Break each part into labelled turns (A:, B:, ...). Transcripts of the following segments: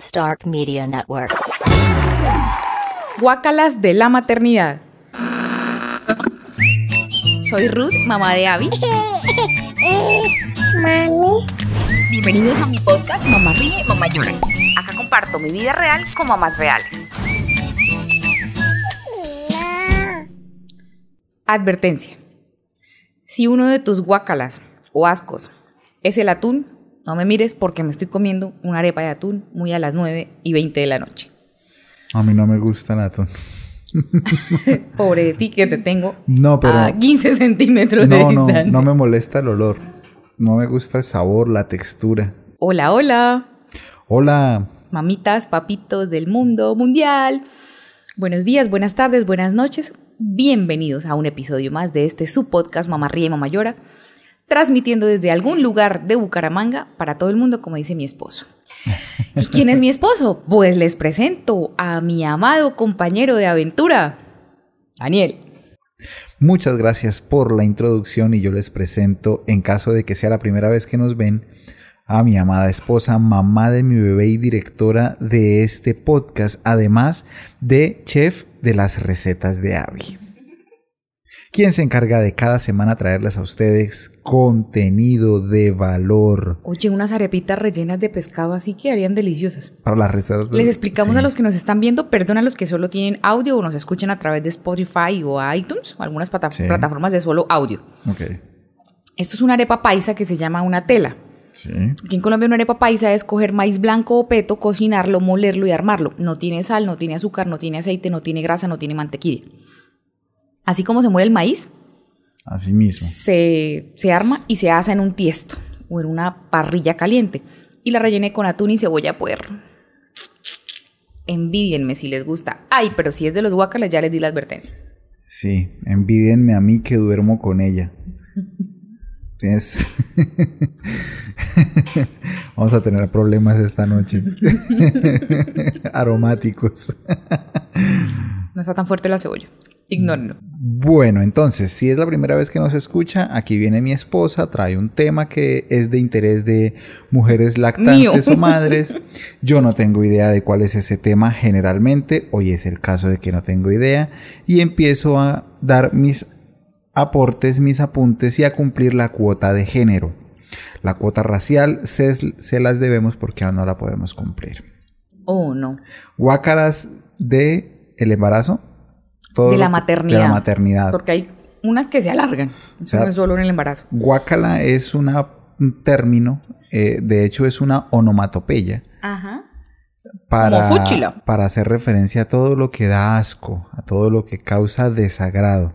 A: Stark Media Network.
B: Guácalas de la maternidad. Soy Ruth, mamá de Abby.
C: Mami,
B: Bienvenidos a mi podcast Mamá Ríe, Mamá Llora. Acá comparto mi vida real con mamás reales. Advertencia. Si uno de tus guácalas o ascos es el atún, no me mires porque me estoy comiendo una arepa de atún muy a las 9 y 20 de la noche.
D: A mí no me gusta el atún.
B: Pobre de ti que te tengo
D: No, pero-
B: a 15 centímetros de
D: No, no,
B: distancia.
D: no me molesta el olor. No me gusta el sabor, la textura.
B: Hola, hola.
D: Hola.
B: mamitas, papitos del mundo mundial. Buenos días, buenas tardes, buenas noches. Bienvenidos a un episodio más de este su podcast Mamá Ríe, Mamá Llora, transmitiendo desde algún lugar de Bucaramanga para todo el mundo, como dice mi esposo. ¿Y quién es mi esposo? Pues les presento a mi amado compañero de aventura, Daniel.
D: Muchas gracias por la introducción y yo les presento, en caso de que sea la primera vez que nos ven, a mi amada esposa, mamá de mi bebé y directora de este podcast, además de chef de las recetas de Abby. Quien se encarga de cada semana traerles a ustedes contenido de valor
B: Oye, unas arepitas rellenas de pescado así que harían deliciosas.
D: para las recetas.
B: Les explicamos
D: Sí.
B: a los que nos están viendo, perdón a los que solo tienen audio o nos escuchan a través de Spotify o iTunes o algunas plata-
D: Sí.
B: plataformas de solo audio.
D: Ok.
B: Esto es una arepa paisa que se llama una tela.
D: Sí.
B: Aquí en Colombia una arepa paisa es coger maíz blanco o peto, cocinarlo, molerlo y armarlo. No tiene sal, no tiene azúcar, no tiene aceite, no tiene grasa, no tiene mantequilla. Así como se muere el maíz,
D: Así mismo.
B: se, se arma y se asa en un tiesto o en una parrilla caliente. Y la rellené con atún y cebolla puerro. Envidienme si les gusta. Ay, pero si es de los guacales ya les di la advertencia.
D: Sí, envidienme a mí que duermo con ella. Es- Vamos a tener problemas esta noche. Aromáticos.
B: No está tan fuerte la cebolla. Ignórenlo.
D: Bueno, entonces, si es la primera vez que nos escucha, aquí viene mi esposa, trae un tema que es de interés de mujeres lactantes
B: Mío.
D: o madres. Yo no tengo idea de cuál es ese tema generalmente, hoy es el caso de que no tengo idea, y empiezo a dar mis aportes, mis apuntes y a cumplir la cuota de género. La cuota racial se, se las debemos porque aún no la podemos cumplir.
B: Oh, no.
D: Guácaras de el embarazo. Todo
B: De la maternidad.
D: De la maternidad.
B: Porque hay unas que se alargan. Eso
D: sea,
B: no es solo en el embarazo.
D: Guácala es una, un término, eh, de hecho es una onomatopeya
B: Ajá.
D: para,
B: Como fúchila.
D: para hacer referencia a todo lo que da asco, a todo lo que causa desagrado,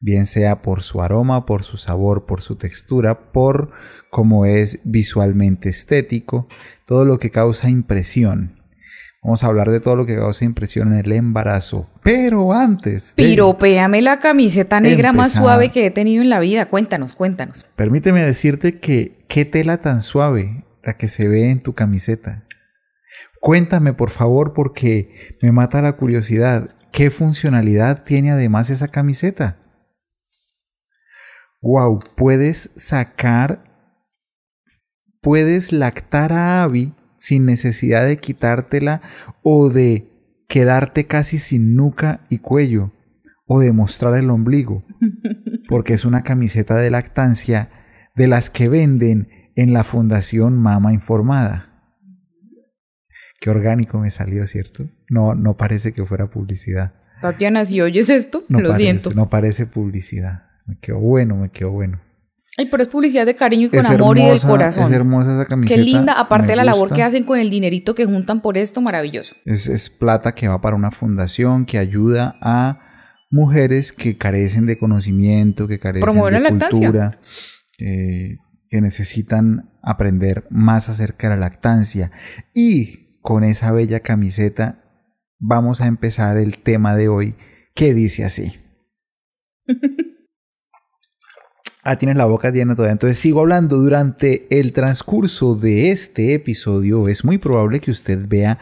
D: bien sea por su aroma, por su sabor, por su textura, por cómo es visualmente estético, todo lo que causa impresión. Vamos a hablar de todo lo que causa impresión en el embarazo, pero antes... de-
B: Piropéame la camiseta negra más suave que he tenido en la vida. Cuéntanos, cuéntanos.
D: Permíteme decirte que qué tela tan suave la que se ve en tu camiseta. Cuéntame, por favor, porque me mata la curiosidad. ¿Qué funcionalidad tiene además esa camiseta? Wow, puedes sacar, puedes lactar a Abby sin necesidad de quitártela o de quedarte casi sin nuca y cuello o de mostrar el ombligo porque es una camiseta de lactancia de las que venden en la Fundación Mama Informada. Qué orgánico me salió, ¿cierto? No, no parece que fuera publicidad.
B: Tatiana, si oyes esto,
D: No
B: lo
D: parece,
B: siento.
D: No parece publicidad. Me quedó bueno, me quedó bueno.
B: Ay, pero es publicidad de cariño y con
D: Es
B: amor y del corazón.
D: Es hermosa esa camiseta.
B: Qué linda, aparte de la labor que hacen con el dinerito que juntan por esto, maravilloso.
D: Es, es plata que va para una fundación que ayuda a mujeres que carecen de conocimiento, que carecen
B: Promover
D: de
B: la
D: cultura, eh, que necesitan aprender más acerca de la lactancia. Y con esa bella camiseta vamos a empezar el tema de hoy que dice así. Ah, tienes la boca llena todavía. Entonces sigo hablando. Durante el transcurso de este episodio es muy probable que usted vea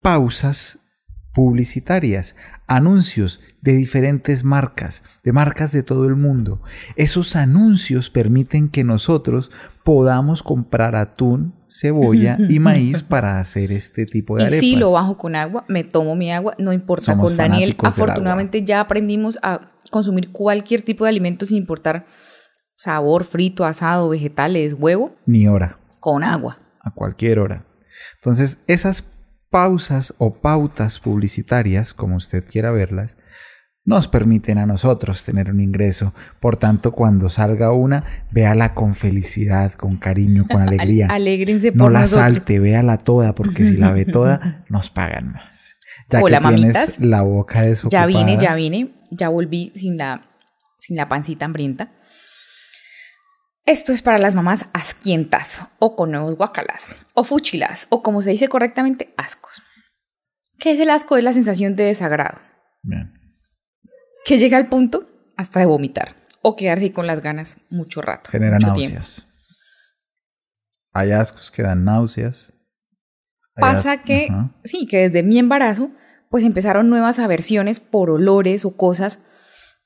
D: pausas publicitarias, anuncios de diferentes marcas, de marcas de todo el mundo. Esos anuncios permiten que nosotros podamos comprar atún, cebolla y maíz para hacer este tipo de
B: y
D: arepas.
B: sí, lo bajo con agua, me tomo mi agua, no importa.
D: Somos
B: con Daniel, afortunadamente, ya aprendimos a consumir cualquier tipo de alimento sin importar sabor, frito, asado, vegetales, huevo,
D: Ni hora,
B: con agua.
D: a cualquier hora. Entonces, esas pausas o pautas publicitarias, como usted quiera verlas, nos permiten a nosotros tener un ingreso. Por tanto, cuando salga una, véala con felicidad, con cariño, con
B: Al-
D: alegría.
B: alégrense por
D: no la
B: nosotros.
D: salte, véala toda, porque si la ve toda, nos pagan más. Ya
B: Hola,
D: que tienes
B: mamitas.
D: la boca
B: Ya
D: desocupada.
B: vine, ya vine, ya volví sin la, sin la pancita hambrienta. Esto es para las mamás asquientas o con nuevos guacalas o fuchilas o como se dice correctamente, ascos. ¿Qué es el asco? Es la sensación de desagrado,
D: Bien.
B: Que llega al punto hasta de vomitar o quedarse con las ganas mucho rato.
D: Genera
B: mucho
D: náuseas.
B: tiempo.
D: Hay ascos que dan náuseas. Hay
B: Pasa
D: as-
B: que, sí, que desde mi embarazo, pues empezaron nuevas aversiones por olores o cosas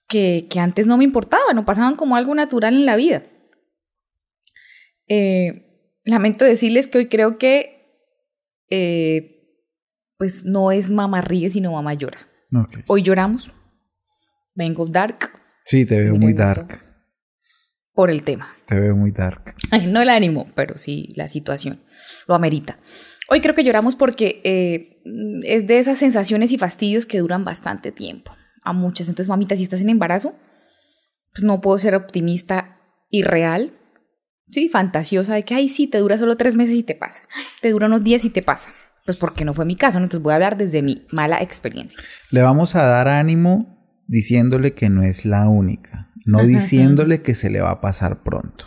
B: que, que antes no me importaban o pasaban como algo natural en la vida. Eh, lamento decirles que hoy creo que, eh, pues no es mamá ríe, sino mamá llora. Hoy lloramos. Vengo dark
D: Sí, te veo
B: Miren
D: muy
B: eso.
D: dark.
B: por el tema.
D: Te veo muy dark.
B: Ay, no el ánimo, pero sí la situación lo amerita. Hoy creo que lloramos porque eh, es de esas sensaciones y fastidios que duran bastante tiempo. A muchas. Entonces, mamita, si estás en embarazo, pues no puedo ser optimista y real. Sí, fantasiosa de que, ay, sí, te dura solo tres meses y te pasa. Te dura unos días y te pasa. Pues porque no fue mi caso, ¿no? entonces voy a hablar desde mi mala experiencia.
D: Le vamos a dar ánimo diciéndole que no es la única, no diciéndole que se le va a pasar pronto.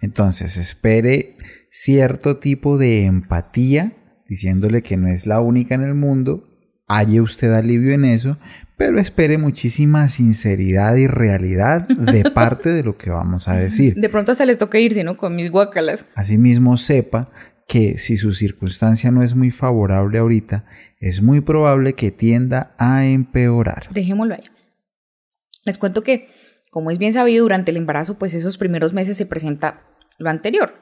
D: Entonces, espere cierto tipo de empatía, diciéndole que no es la única en el mundo, halle usted alivio en eso, pero espere muchísima sinceridad y realidad de parte de lo que vamos a decir.
B: De pronto hasta les toca irse, ¿no? Con mis guacalas.
D: Asimismo, sepa que si su circunstancia no es muy favorable ahorita, es muy probable que tienda a empeorar.
B: Dejémoslo ahí. Les cuento que, como es bien sabido, durante el embarazo, pues esos primeros meses se presenta lo anterior.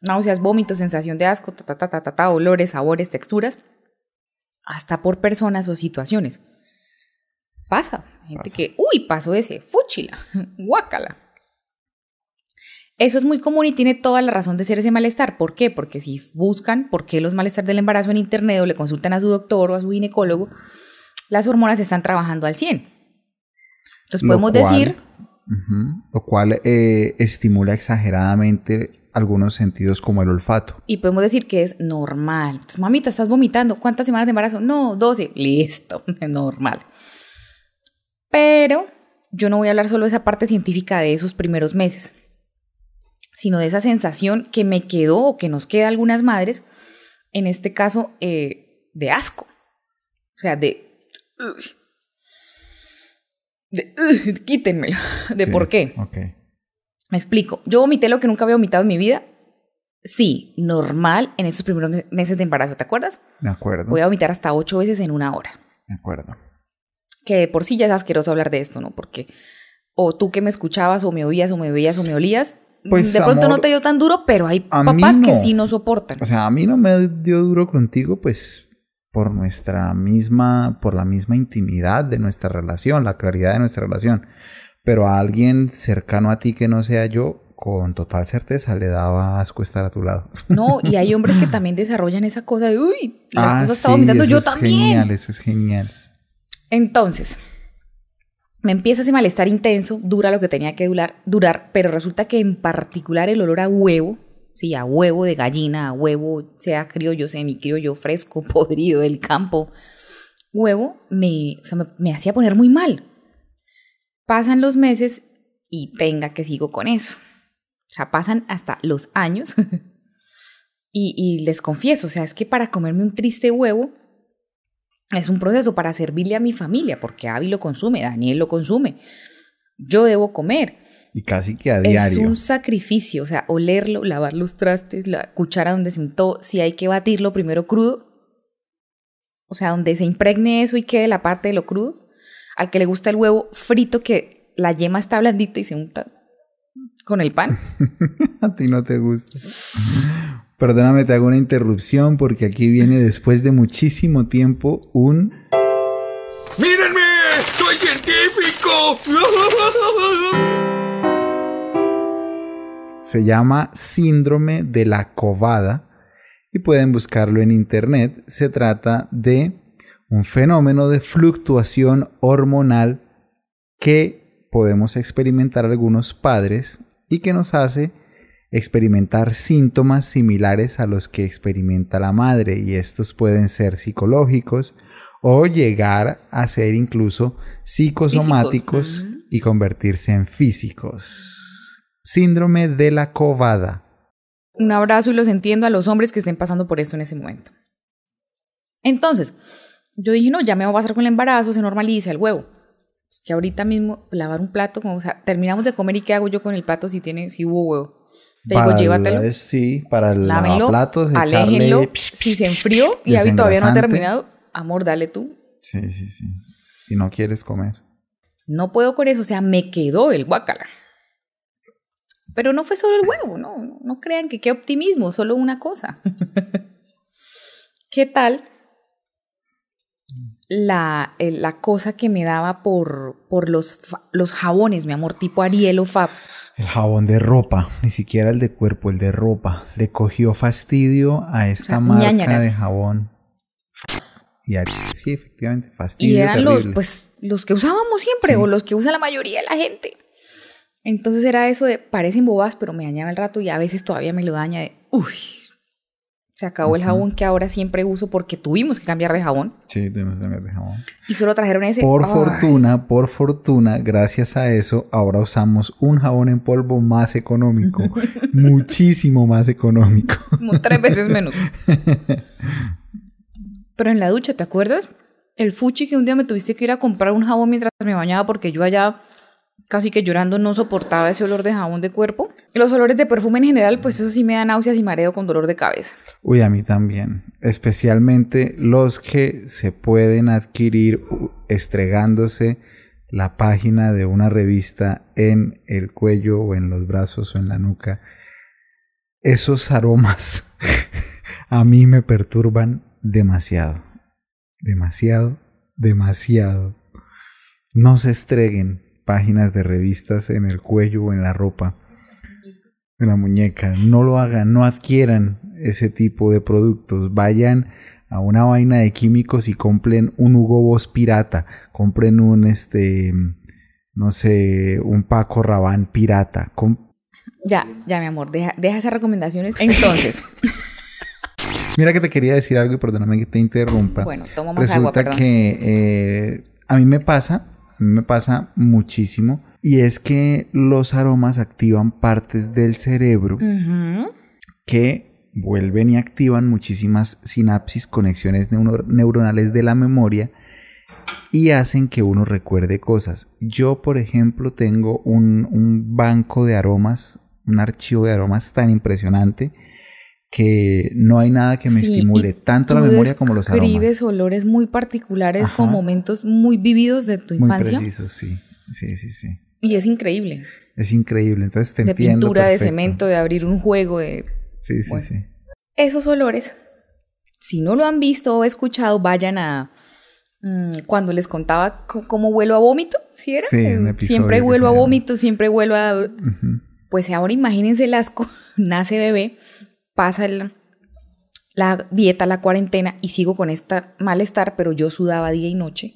B: Náuseas, vómitos, sensación de asco, ta, ta, ta, ta, ta, olores, sabores, texturas, hasta por personas o situaciones. Pasa. Gente
D: Pasa.
B: que, uy, pasó ese, fúchila, guácala. Eso es muy común y tiene toda la razón de ser ese malestar. ¿Por qué? Porque si buscan por qué los malestar del embarazo en internet o le consultan a su doctor o a su ginecólogo, las hormonas están trabajando al 100. Entonces podemos
D: cual-
B: decir,
D: Lo cual eh, estimula exageradamente algunos sentidos como el olfato.
B: y podemos decir que es normal. Entonces, mamita, estás vomitando. ¿Cuántas semanas de embarazo? No, 12. Listo, normal. Pero yo no voy a hablar solo de esa parte científica de esos primeros meses, sino de esa sensación que me quedó o que nos queda a algunas madres, en este caso, eh, de asco. O sea, de... uy, de quítenmelo. ¿De
D: Sí,
B: por qué?
D: Ok.
B: Me explico. Yo vomité lo que nunca había vomitado en mi vida. Sí, normal en esos primeros mes- meses de embarazo, ¿te acuerdas?
D: De acuerdo.
B: Voy a vomitar hasta ocho veces en una hora.
D: De acuerdo.
B: Que de por sí ya es asqueroso hablar de esto, ¿no? Porque o tú que me escuchabas o me oías o me veías o me olías,
D: Pues,
B: de pronto
D: amor,
B: no te dio tan duro, pero hay papás que sí no soportan.
D: O sea, a mí no me dio duro contigo, pues por nuestra misma, por la misma intimidad de nuestra relación, la claridad de nuestra relación. Pero a alguien cercano a ti que no sea yo, con total certeza le daba asco estar a tu lado.
B: No, y hay hombres que también desarrollan esa cosa de, uy, las
D: Ah,
B: cosas
D: sí,
B: vomitando,
D: eso
B: yo
D: es
B: también.
D: Genial, eso es genial.
B: Entonces, me empieza ese malestar intenso, dura lo que tenía que durar, durar, pero resulta que en particular el olor a huevo, sí, a huevo de gallina, a huevo, sea criollo, semicriollo, fresco, podrido del campo, huevo, me, me, me hacía poner muy mal. Pasan los meses y tenga que sigo con eso. O sea, pasan hasta los años. y, y les confieso, o sea, es que para comerme un triste huevo, es un proceso para servirle a mi familia, porque Avi lo consume, Daniel lo consume. Yo debo comer.
D: Y casi que a
B: Es
D: diario.
B: un sacrificio, o sea, olerlo, lavar los trastes, la cuchara donde se untó, si hay que batirlo primero crudo, o sea, donde se impregne eso y quede la parte de lo crudo. Al que le gusta el huevo frito, que la yema está blandita y se unta ¿Con el pan?
D: A ti no te gusta. Perdóname, te hago una interrupción porque aquí viene después de muchísimo tiempo un...
A: ¡Mírenme! ¡Soy científico!
D: Se llama síndrome de la covada y pueden buscarlo en internet. Se trata de un fenómeno de fluctuación hormonal que podemos experimentar algunos padres y que nos hace experimentar síntomas similares a los que experimenta la madre y estos pueden ser psicológicos o llegar a ser incluso psicosomáticos
B: Físicos.
D: y convertirse en físicos. Síndrome de la covada.
B: Un abrazo y los entiendo a los hombres que estén pasando por esto en ese momento. Entonces, yo dije, no, ya me va a pasar con el embarazo, se normaliza el huevo. Es que ahorita mismo lavar un plato, como, o sea, terminamos de comer y qué hago yo con el plato si tiene, si hubo huevo. Te digo,
D: Para
B: llévatelo,
D: la- sí, para el
B: lávenlo,
D: lavaplatos,
B: aléjenlo.
D: echarle...
B: Si se enfrió y Abby todavía no ha terminado, amor, dale tú.
D: Sí, sí, sí. Si no quieres comer.
B: No puedo con eso, o sea, me quedó el guacala. Pero no fue solo el huevo, no, no, no crean que qué optimismo, solo una cosa. ¿Qué tal la, la cosa que me daba por, por los, los jabones, mi amor, tipo Ariel o Fab?
D: El jabón de ropa, ni siquiera el de cuerpo, el de ropa. Le cogió fastidio a esta
B: sea,
D: marca
B: ñañaras.
D: de jabón. Y Ari- sí, efectivamente,
B: Y
D: fastidio.
B: eran los, pues, los que usábamos siempre
D: Sí.
B: o los que usa la mayoría de la gente. Entonces era eso de, parecen bobas, pero me dañaba el rato y a veces todavía me lo daña de, uy, se acabó el jabón que ahora siempre uso porque tuvimos que cambiar de jabón
D: Sí, tuvimos que cambiar de jabón.
B: y solo trajeron ese.
D: Por
B: Ay,
D: fortuna, por fortuna, gracias a eso, ahora usamos un jabón en polvo más económico. muchísimo más económico.
B: Como tres veces menos. Pero en la ducha, ¿te acuerdas? El fuchi que un día me tuviste que ir a comprar un jabón mientras me bañaba porque yo allá casi que llorando no soportaba ese olor de jabón de cuerpo. Los olores de perfume en general, pues eso sí me da náuseas y mareo con dolor de cabeza.
D: Uy, a mí también. Especialmente los que se pueden adquirir estregándose la página de una revista en el cuello o en los brazos o en la nuca. Esos aromas a mí me perturban demasiado. Demasiado, demasiado. No se estreguen páginas de revistas en el cuello o en la ropa en la muñeca. No lo hagan, no adquieran ese tipo de productos. Vayan a una vaina de químicos y compren un Hugo Boss pirata. Compren un, este, no sé, un Paco Rabanne pirata. Com-
B: Ya, ya, mi amor, deja, deja esas recomendaciones. Entonces,
D: Mira que te quería decir algo y perdóname que te interrumpa.
B: bueno, toma más
D: Resulta
B: agua, perdón.
D: que eh, a mí me pasa, a mí me pasa muchísimo. Y es que los aromas activan partes del cerebro que vuelven y activan muchísimas sinapsis, conexiones neuro- neuronales de la memoria y hacen que uno recuerde cosas. Yo, por ejemplo, tengo un, un banco de aromas, un archivo de aromas tan impresionante que no hay nada que me
B: Sí,
D: estimule tanto la memoria como los aromas.
B: Describes olores muy particulares con momentos muy vividos de tu
D: Muy
B: infancia.
D: precisos, sí. Sí, sí, sí.
B: Y es increíble.
D: Es increíble. Entonces te
B: de
D: entiendo.
B: pintura, de cemento, de abrir un juego, de
D: Sí, sí,
B: Bueno.
D: sí.
B: esos olores. Si no lo han visto o escuchado, vayan a mm, cuando les contaba cómo huelo a vómito, ¿sí era?
D: Sí, un
B: Eh, siempre huelo a vómito, siempre huelo a pues ahora imagínense el asco, nace bebé, pasa el- la dieta, la cuarentena y sigo con esta malestar, pero yo sudaba día y noche.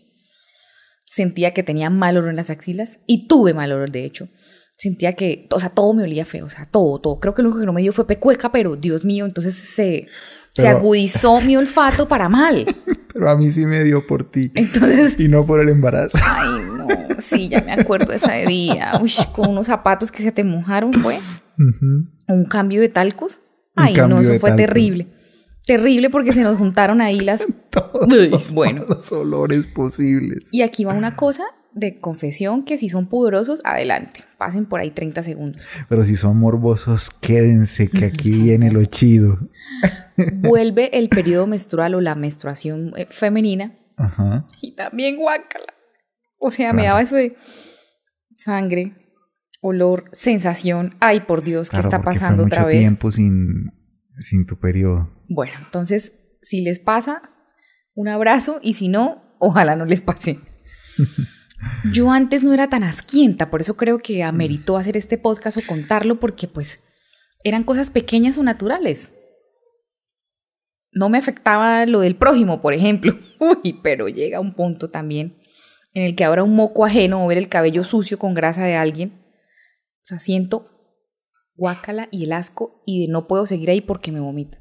B: Sentía que tenía mal olor en las axilas y tuve mal olor, de hecho. Sentía que, o sea, todo me olía feo, o sea, todo, todo. Creo que lo único que no me dio fue pecueca, pero Dios mío, entonces se, se
D: Pero-
B: agudizó mi olfato para mal.
D: Pero a mí sí me dio por ti.
B: Entonces,
D: Y no por el embarazo.
B: ay, no, sí, ya me acuerdo de ese día. Uy, con unos zapatos que se te mojaron, fue.
D: Ujú.
B: un cambio de talcos. Ay, no, eso fue terrible. Terrible porque se nos juntaron ahí las...
D: Todos los,
B: bueno.
D: los olores posibles.
B: Y aquí va una cosa de confesión que si son pudorosos, adelante. Pasen por ahí 30 segundos.
D: Pero si son morbosos, quédense que aquí viene lo chido.
B: Vuelve el periodo menstrual o la menstruación eh, femenina
D: Ajá.
B: y también guácala. O sea, me daba eso de sangre, olor, sensación. Ay, por Dios, ¿qué
D: Claro,
B: está
D: fue
B: pasando otra
D: mucho
B: vez?
D: tiempo sin, sin tu periodo.
B: Bueno, entonces, si les pasa, un abrazo y si no, ojalá no les pase. Yo antes no era tan asquienta, por eso creo que ameritó hacer este podcast o contarlo, porque pues eran cosas pequeñas o naturales. No me afectaba lo del prójimo, por ejemplo. Uy, pero llega un punto también en el que ahora un moco ajeno o ver el cabello sucio con grasa de alguien, sea, siento guácala y el asco y de no puedo seguir ahí porque me vomito.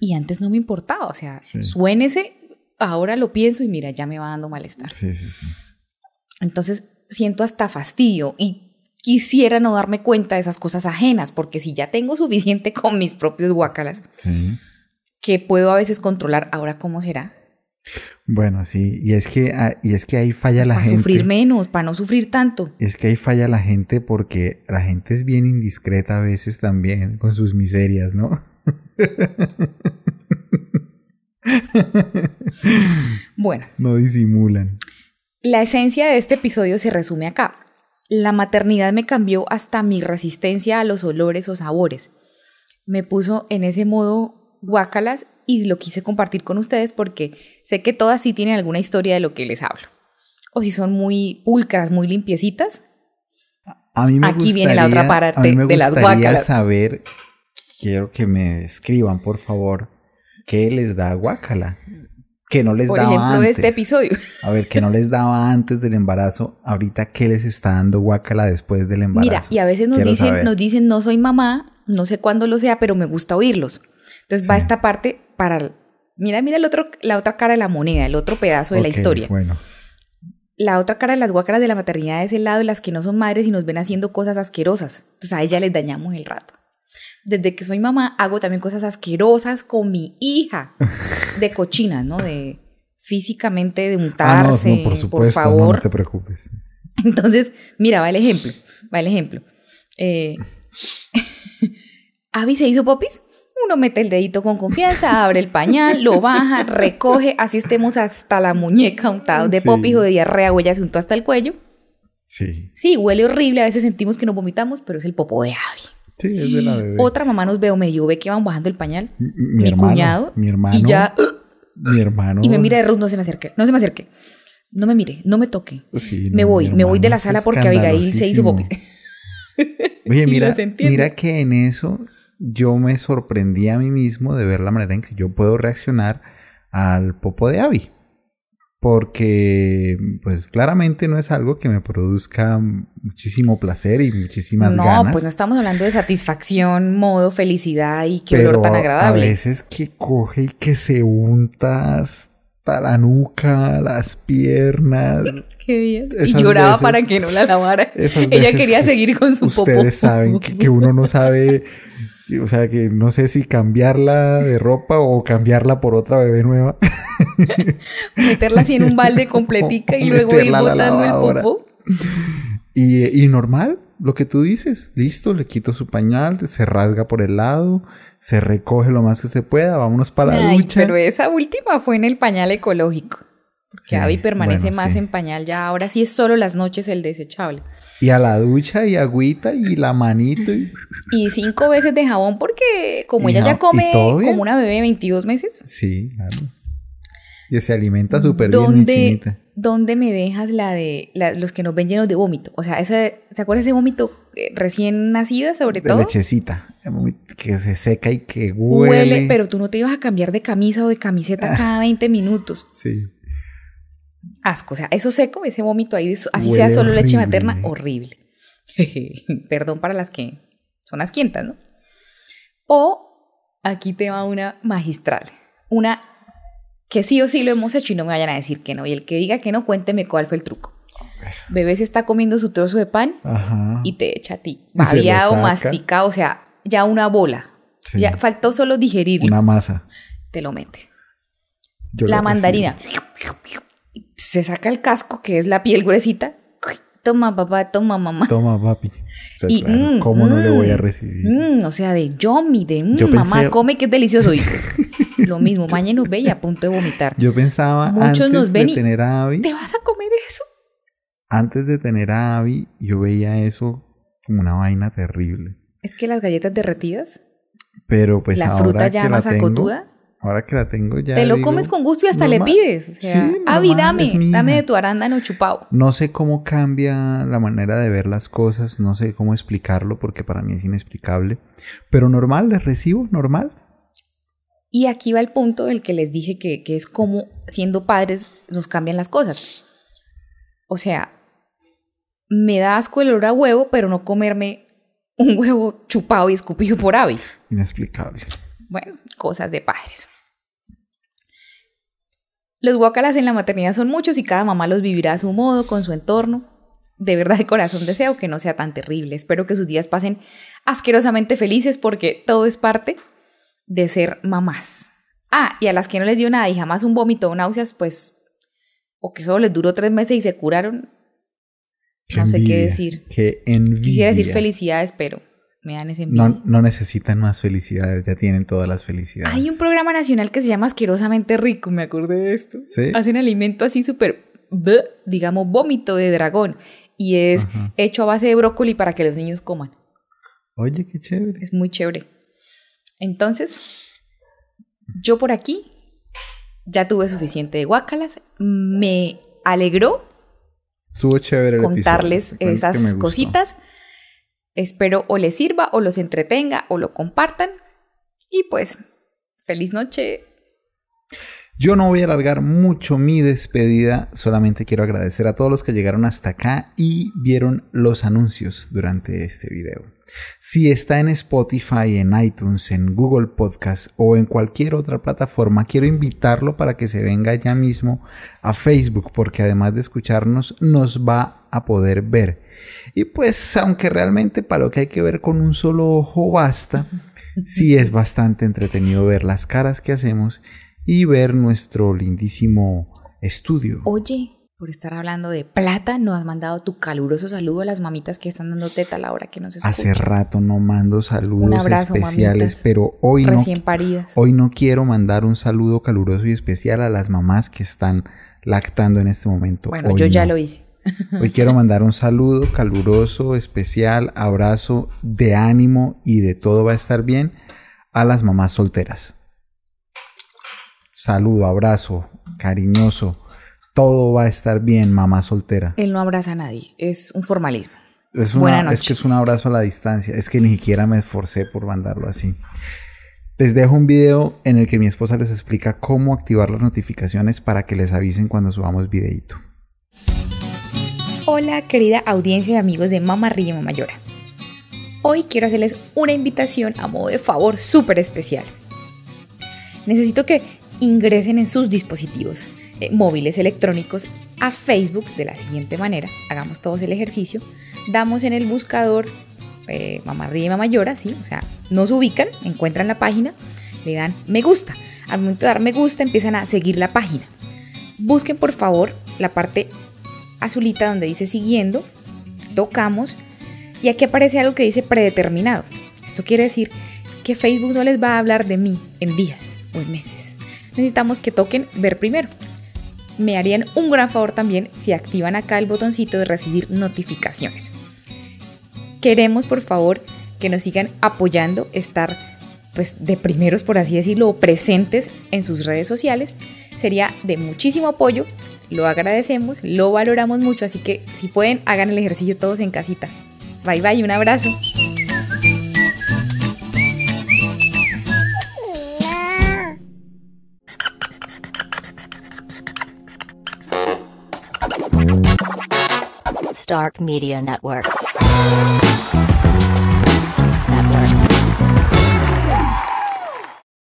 B: Y antes no me importaba, o sea,
D: Sí.
B: suénese, ahora lo pienso y mira, ya me va dando malestar.
D: Sí, sí, sí.
B: Entonces siento hasta fastidio y quisiera no darme cuenta de esas cosas ajenas, porque si ya tengo suficiente con mis propios guácalas,
D: Sí.
B: que puedo a veces controlar, ahora cómo será.
D: Bueno, sí. Y es que, ah, y es que ahí falla la
B: para
D: gente.
B: sufrir menos, para no sufrir tanto.
D: Es que ahí falla la gente porque la gente es bien indiscreta a veces también con sus miserias, ¿no?
B: Bueno,
D: No disimulan.
B: la esencia de este episodio se resume acá. La maternidad me cambió hasta mi resistencia a los olores o sabores. Me puso en ese modo guácalas y lo quise compartir con ustedes porque sé que todas sí tienen alguna historia de lo que les hablo. O si son muy pulcras, muy limpiecitas.
D: A mí me
B: Aquí viene la
D: gustaría-
B: otra parte
D: a mí me
B: de las
D: gustaría
B: guácalas.
D: saber, quiero que me describan, por favor, qué les da guácala. Que no les
B: Por
D: daba
B: ejemplo,
D: antes.
B: este episodio.
D: A ver, que no les daba antes del embarazo. Ahorita, ¿qué les está dando guácala después del embarazo?
B: Mira, y a veces nos
D: Quiero
B: dicen,
D: saber.
B: nos dicen, no soy mamá, no sé cuándo lo sea, pero me gusta oírlos. Entonces va esta parte para... Mira, mira el otro, la otra cara de la moneda, el otro pedazo de la historia.
D: Bueno,
B: La otra cara de las guácaras de la maternidad es el lado de las que no son madres y nos ven haciendo cosas asquerosas. Entonces a ella les dañamos el rato. Desde que soy mamá hago también cosas asquerosas con mi hija. De cochinas, ¿no? De físicamente, de
D: ah, no,
B: untarse,
D: no, por supuesto,
B: favor.
D: no te preocupes.
B: Entonces, mira, va el ejemplo. Va el ejemplo. Eh, Abby se hizo popis. Uno mete el dedito con confianza, abre el pañal, lo baja, recoge, así estemos hasta la muñeca untados de
D: Sí.
B: popis o de diarrea o ella se untó hasta el cuello.
D: Sí,
B: Sí, huele horrible, a veces sentimos que nos vomitamos, pero es el popo de Abby.
D: sí, es de la bebé.
B: Otra mamá nos veo medio ve que van bajando el pañal
D: Mi,
B: mi
D: hermano,
B: cuñado,
D: mi hermano,
B: y ya
D: mi hermano.
B: y me mira de Ruth, no se me acerque, no se me acerque. No me mire, no me toque.
D: Sí,
B: me
D: no,
B: voy, me voy de la sala porque Abigail se hizo popis.
D: Oye, mira, mira que en eso yo me sorprendí a mí mismo de ver la manera en que yo puedo reaccionar al popo de Abby. Porque, pues claramente no es algo que me produzca muchísimo placer y muchísimas
B: no,
D: ganas.
B: pues no estamos hablando de satisfacción, modo, felicidad y qué
D: pero
B: olor tan agradable.
D: A veces que coge y que se unta hasta la nuca, las piernas.
B: Qué bien. Y lloraba
D: veces-
B: para que no la lavara. Ella quería
D: que
B: seguir con su popó.
D: Ustedes saben que, que uno no sabe, o sea, que no sé si cambiarla de ropa o cambiarla por otra bebé nueva.
B: Meterla así en un balde completica y luego ir botando el popó.
D: Y, y normal, lo que tú dices, listo, le quito su pañal, se rasga por el lado, se recoge lo más que se pueda, vámonos para la
B: Ay,
D: ducha.
B: pero esa última fue en el pañal ecológico. Porque
D: Sí,
B: Abby permanece
D: bueno,
B: más
D: sí.
B: en pañal ya. Ahora sí es solo las noches el desechable.
D: Y a la ducha y agüita y la manito y...
B: Y cinco veces de jabón porque como
D: Y
B: ella ya
D: ¿y
B: come como una bebé de 22 meses.
D: Sí, claro. Y se alimenta súper bien mi
B: ¿Dónde,
D: chinita.
B: ¿Dónde me dejas la de la- los que nos ven llenos de vómito? O sea, ese, ¿te acuerdas de ese vómito eh, recién nacida sobre
D: De
B: todo?
D: lechecita. Que se seca y que huele.
B: Huele, pero tú no te ibas a cambiar de camisa o de camiseta cada 20 minutos.
D: Sí.
B: Asco, o sea, eso seco, ese vómito ahí, así
D: Huele
B: sea solo leche materna, horrible. Perdón para las que son asquientas, ¿no? O aquí te va una magistral, una que sí o sí lo hemos hecho y no me vayan a decir que no. Y el que diga que no, cuénteme cuál fue el truco. Bebé se está comiendo su trozo de pan
D: Ajá.
B: y te echa a ti.
D: Saca.
B: masticado, o sea, ya una bola.
D: Sí.
B: Ya faltó solo digerirlo.
D: Una masa.
B: Te lo mete.
D: Yo
B: la
D: lo
B: mandarina. Se saca el casco, que es la piel gruesita. Toma, papá, toma, mamá.
D: Toma, papi. O sea,
B: Y,
D: claro,
B: mm,
D: ¿Cómo no le voy a
B: mm,
D: recibir?
B: Mm, o sea, de yummy, de
D: Yo
B: mamá,
D: pensé-
B: come que es delicioso. Y lo mismo, mañana nos ve y a punto de vomitar.
D: Yo pensaba
B: Muchos
D: antes
B: nos ven
D: de
B: y-
D: tener a Abby.
B: ¿Te vas a comer eso?
D: antes de tener a Abby, yo veía eso como una vaina terrible.
B: Es que las galletas derretidas,
D: Pero pues
B: la
D: ahora
B: fruta ya más acotuda,
D: Ahora que la tengo ya.
B: te lo
D: digo,
B: comes con gusto y hasta le pides. O sea,
D: Sí,
B: Avi,
D: normal,
B: dame, dame de tu arándano chupado.
D: No sé cómo cambia la manera de ver las cosas, no sé cómo explicarlo porque para mí es inexplicable. Pero normal, les recibo, normal.
B: Y aquí va el punto del que les dije que, que es como siendo padres nos cambian las cosas. O sea, me da asco el olor a huevo, pero no comerme un huevo chupado y escupido por Avi.
D: Inexplicable.
B: Bueno, cosas de padres. Los guacalas en la maternidad son muchos y cada mamá los vivirá a su modo, con su entorno. De verdad de corazón deseo que no sea tan terrible. Espero que sus días pasen asquerosamente felices porque todo es parte de ser mamás. Ah, y a las que no les dio nada y jamás un vómito o náuseas, pues, o que solo les duró tres meses y se curaron, no sé qué decir.
D: Qué envidia.
B: Quisiera decir felicidades, pero me dan ese.
D: No, no necesitan más felicidades, ya tienen todas las felicidades.
B: Hay un programa nacional que se llama Asquerosamente Rico, me acordé de esto.
D: ¿Sí?
B: Hacen alimento así súper, digamos, vómito de dragón. Y es
D: Ajá.
B: hecho a base de brócoli para que los niños coman.
D: Oye, qué chévere.
B: Es muy chévere. Entonces, yo por aquí ya tuve suficiente de guácalas. Me alegró
D: chévere el
B: contarles
D: episodio,
B: esas cositas. Espero o les sirva o los entretenga o lo compartan. Y pues, feliz noche.
D: Yo no voy a alargar mucho mi despedida, solamente quiero agradecer a todos los que llegaron hasta acá y vieron los anuncios durante este video. Si está en Spotify, en iTunes, en Google Podcast o en cualquier otra plataforma, quiero invitarlo para que se venga ya mismo a Facebook, porque además de escucharnos, nos va a poder ver. Y pues, aunque realmente para lo que hay que ver con un solo ojo basta, sí es bastante entretenido ver las caras que hacemos y ver nuestro lindísimo estudio.
B: Oye, por estar hablando de plata, nos has mandado tu caluroso saludo a las mamitas que están dando teta a la hora que nos escuchan.
D: Hace rato no mando saludos
B: abrazo,
D: especiales,
B: mamitas.
D: pero hoy no,
B: paridas.
D: hoy no quiero mandar un saludo caluroso y especial a las mamás que están lactando en este momento.
B: Bueno,
D: Hoy
B: yo ya
D: no.
B: lo hice.
D: Hoy quiero mandar un saludo caluroso, especial, abrazo de ánimo y de todo va a estar bien a las mamás solteras. Saludo, abrazo, cariñoso. Todo va a estar bien, mamá soltera.
B: Él no abraza a nadie, es un formalismo.
D: Es,
B: Buena
D: una, es
B: noche.
D: que es un abrazo a la distancia. Es que ni siquiera me esforcé por mandarlo así. Les dejo un video en el que mi esposa les explica cómo activar las notificaciones para que les avisen cuando subamos videito.
B: Hola, querida audiencia y amigos de Mamá Ríe Mamá Llora. Hoy quiero hacerles una invitación a modo de favor súper especial. Necesito que ingresen en sus dispositivos eh, móviles electrónicos a Facebook de la siguiente manera. Hagamos todos el ejercicio. Damos en el buscador eh, Mamá Ríe Mamá Llora, ¿sí? O sea, nos ubican, encuentran la página, le dan me gusta. Al momento de dar me gusta empiezan a seguir la página. Busquen por favor la parte azulita donde dice siguiendo, tocamos y aquí aparece algo que dice predeterminado. Esto quiere decir que Facebook no les va a hablar de mí en días o en meses. Necesitamos que toquen ver primero. Me harían un gran favor también si activan acá el botoncito de recibir notificaciones. Queremos por favor que nos sigan apoyando, estar pues de primeros por así decirlo, presentes en sus redes sociales. Sería de muchísimo apoyo lo agradecemos, lo valoramos mucho, así que si pueden, hagan el ejercicio todos en casita. Bye bye, un abrazo.
C: Stark Media Network.